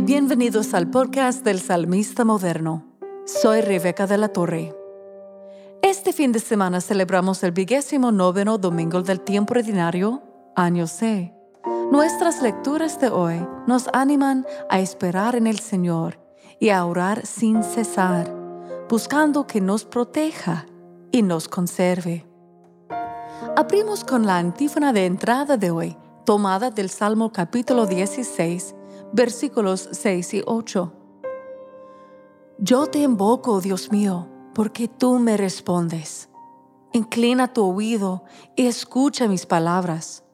Bienvenidos al podcast del Salmista Moderno. Soy Rebeca de la Torre. Este fin de semana celebramos el vigésimo noveno domingo del tiempo ordinario, año C. Nuestras lecturas de hoy nos animan a esperar en el Señor y a orar sin cesar, buscando que nos proteja y nos conserve. Abrimos con la antífona de entrada de hoy, tomada del Salmo capítulo 16, versículos 6 y 8. Yo te invoco, Dios mío, porque tú me respondes. Inclina tu oído y escucha mis palabras.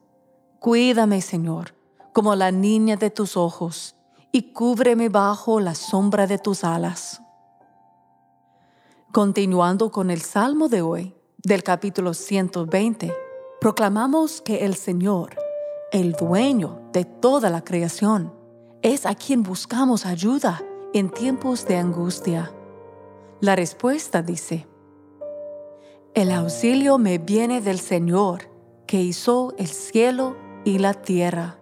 Cuídame, Señor, como la niña de tus ojos, y cúbreme bajo la sombra de tus alas. Continuando con el Salmo de hoy, del capítulo 120, proclamamos que el Señor, el dueño de toda la creación, es a quien buscamos ayuda en tiempos de angustia. La respuesta dice, El auxilio me viene del Señor, que hizo el cielo y la tierra.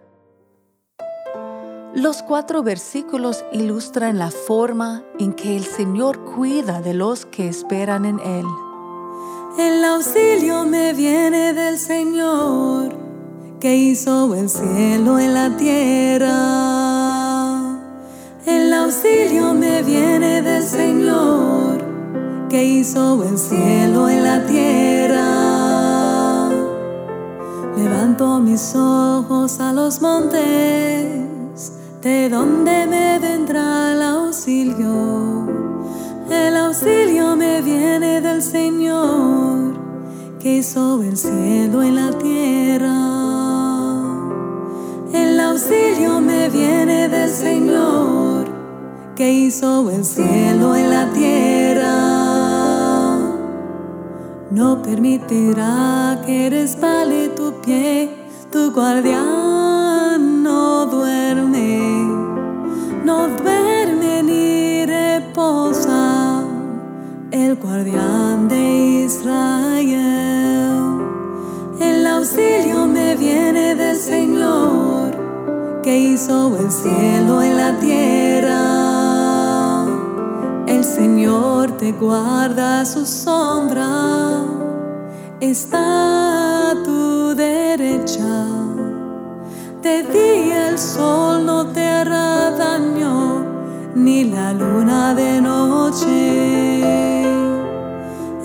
Los cuatro versículos ilustran la forma en que el Señor cuida de los que esperan en Él. El auxilio me viene del Señor, que hizo el cielo y la tierra auxilio me viene del Señor, que hizo el cielo y la tierra. Levanto mis ojos a los montes, de donde me vendrá el auxilio. El auxilio me viene del Señor, que hizo el cielo y la tierra. El auxilio me viene del Señor que hizo el cielo y la tierra. No permitirá que resbale tu pie, tu guardián no duerme, no duerme ni reposa, el guardián de Israel. El auxilio me viene del Señor, que hizo el cielo y la tierra. Señor te guarda su sombra, está a tu derecha. De día el sol no te hará daño, ni la luna de noche.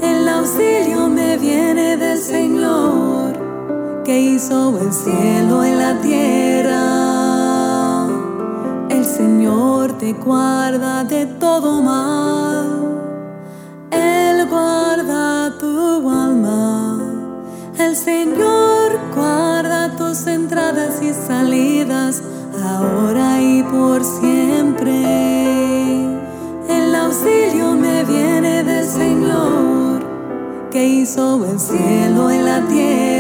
El auxilio me viene del Señor, que hizo el cielo y la tierra. El Señor te guarda de todo mal. Él guarda tu alma. El Señor guarda tus entradas y salidas, ahora y por siempre. El auxilio me viene del Señor, que hizo el cielo y la tierra.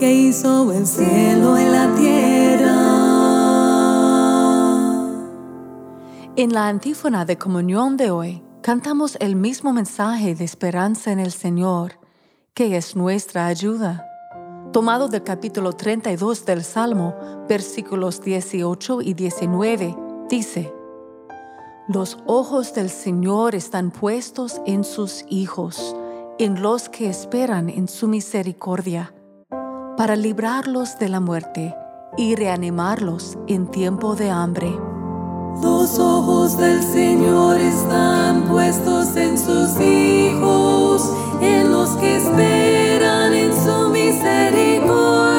Que hizo el cielo y la tierra. En la antífona de comunión de hoy, cantamos el mismo mensaje de esperanza en el Señor, que es nuestra ayuda. Tomado del capítulo 32 del Salmo, versículos 18 y 19, dice, Los ojos del Señor están puestos en sus hijos, en los que esperan en su misericordia para librarlos de la muerte y reanimarlos en tiempo de hambre. Los ojos del Señor están puestos en sus hijos, en los que esperan en su misericordia,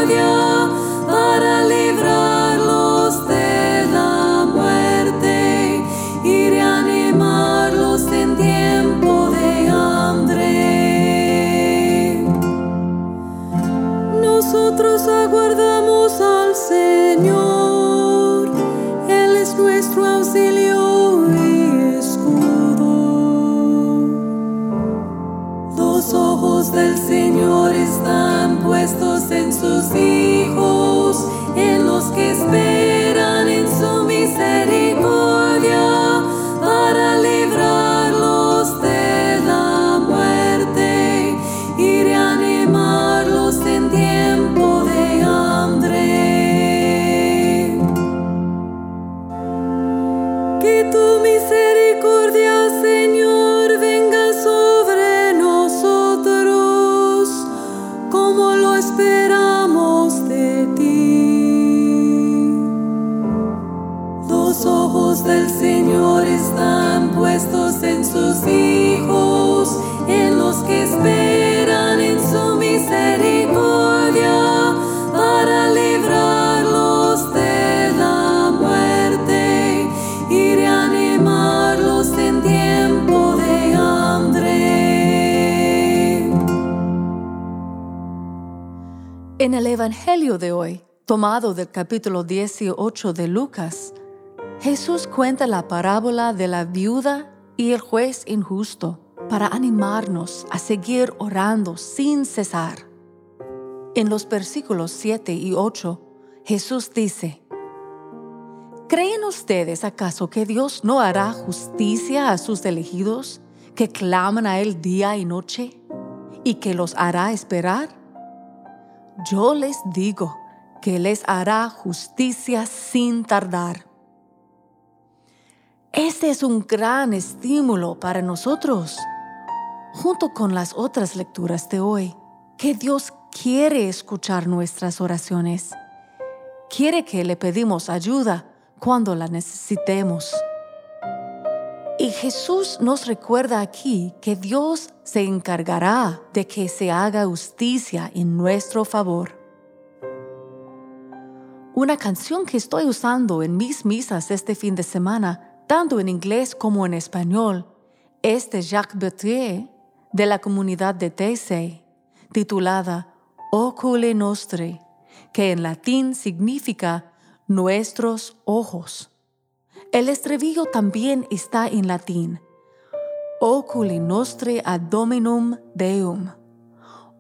En el Evangelio de hoy, tomado del capítulo 18 de Lucas, Jesús cuenta la parábola de la viuda y el juez injusto para animarnos a seguir orando sin cesar. En los versículos 7 y 8, Jesús dice, ¿Creen ustedes acaso que Dios no hará justicia a sus elegidos que claman a Él día y noche y que los hará esperar? Yo les digo que les hará justicia sin tardar. Este es un gran estímulo para nosotros, junto con las otras lecturas de hoy, que Dios quiere escuchar nuestras oraciones. Quiere que le pedimos ayuda cuando la necesitemos. Y Jesús nos recuerda aquí que Dios se encargará de que se haga justicia en nuestro favor. Una canción que estoy usando en mis misas este fin de semana, tanto en inglés como en español, es de Jacques Berthier de la comunidad de Taizé, titulada Ocule Nostre, que en latín significa nuestros ojos. El estribillo también está en latín. Oculi nostre ad dominum Deum.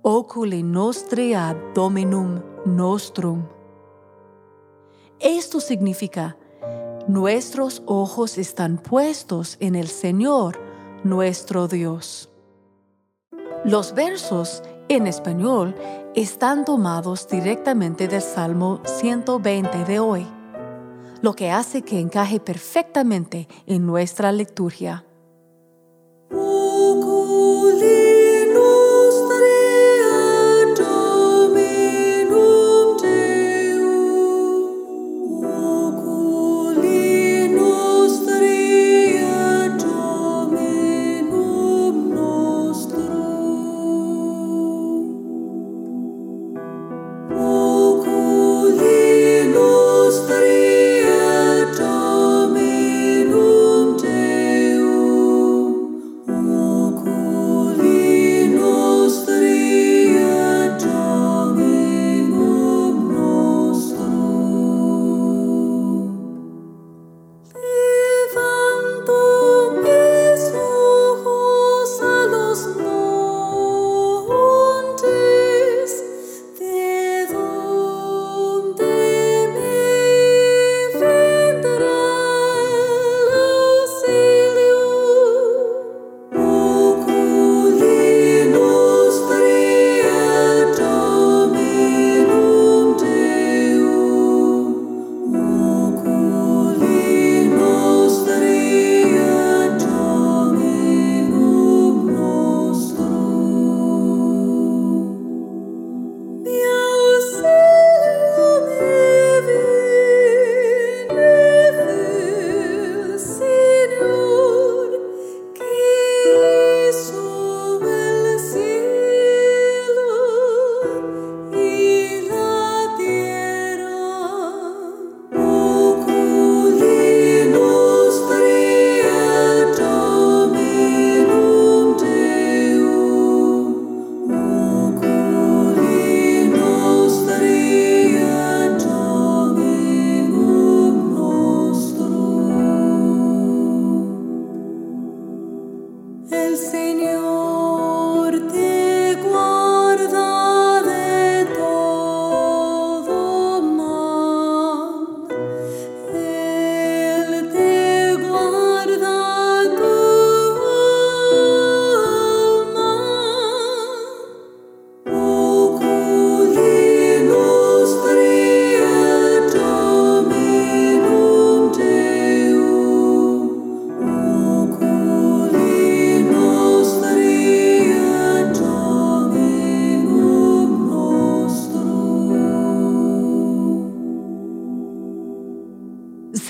Oculi nostre ad dominum nostrum. Esto significa, nuestros ojos están puestos en el Señor, nuestro Dios. Los versos en español están tomados directamente del Salmo 120 de hoy lo que hace que encaje perfectamente en nuestra liturgia.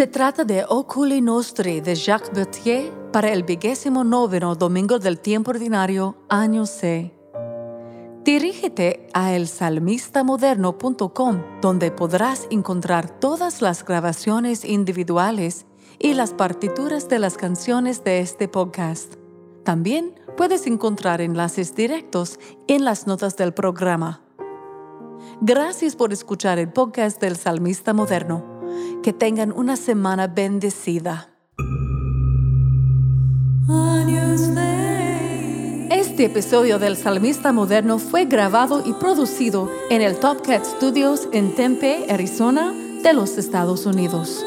Se trata de Oculi Nostri de Jacques Berthier para el vigésimo noveno domingo del tiempo ordinario, año C. Dirígete a elsalmistamoderno.com, donde podrás encontrar todas las grabaciones individuales y las partituras de las canciones de este podcast. También puedes encontrar enlaces directos en las notas del programa. Gracias por escuchar el podcast del Salmista Moderno. Que tengan una semana bendecida. Este episodio del Salmista Moderno fue grabado y producido en el Top Cat Studios en Tempe, Arizona, de los Estados Unidos.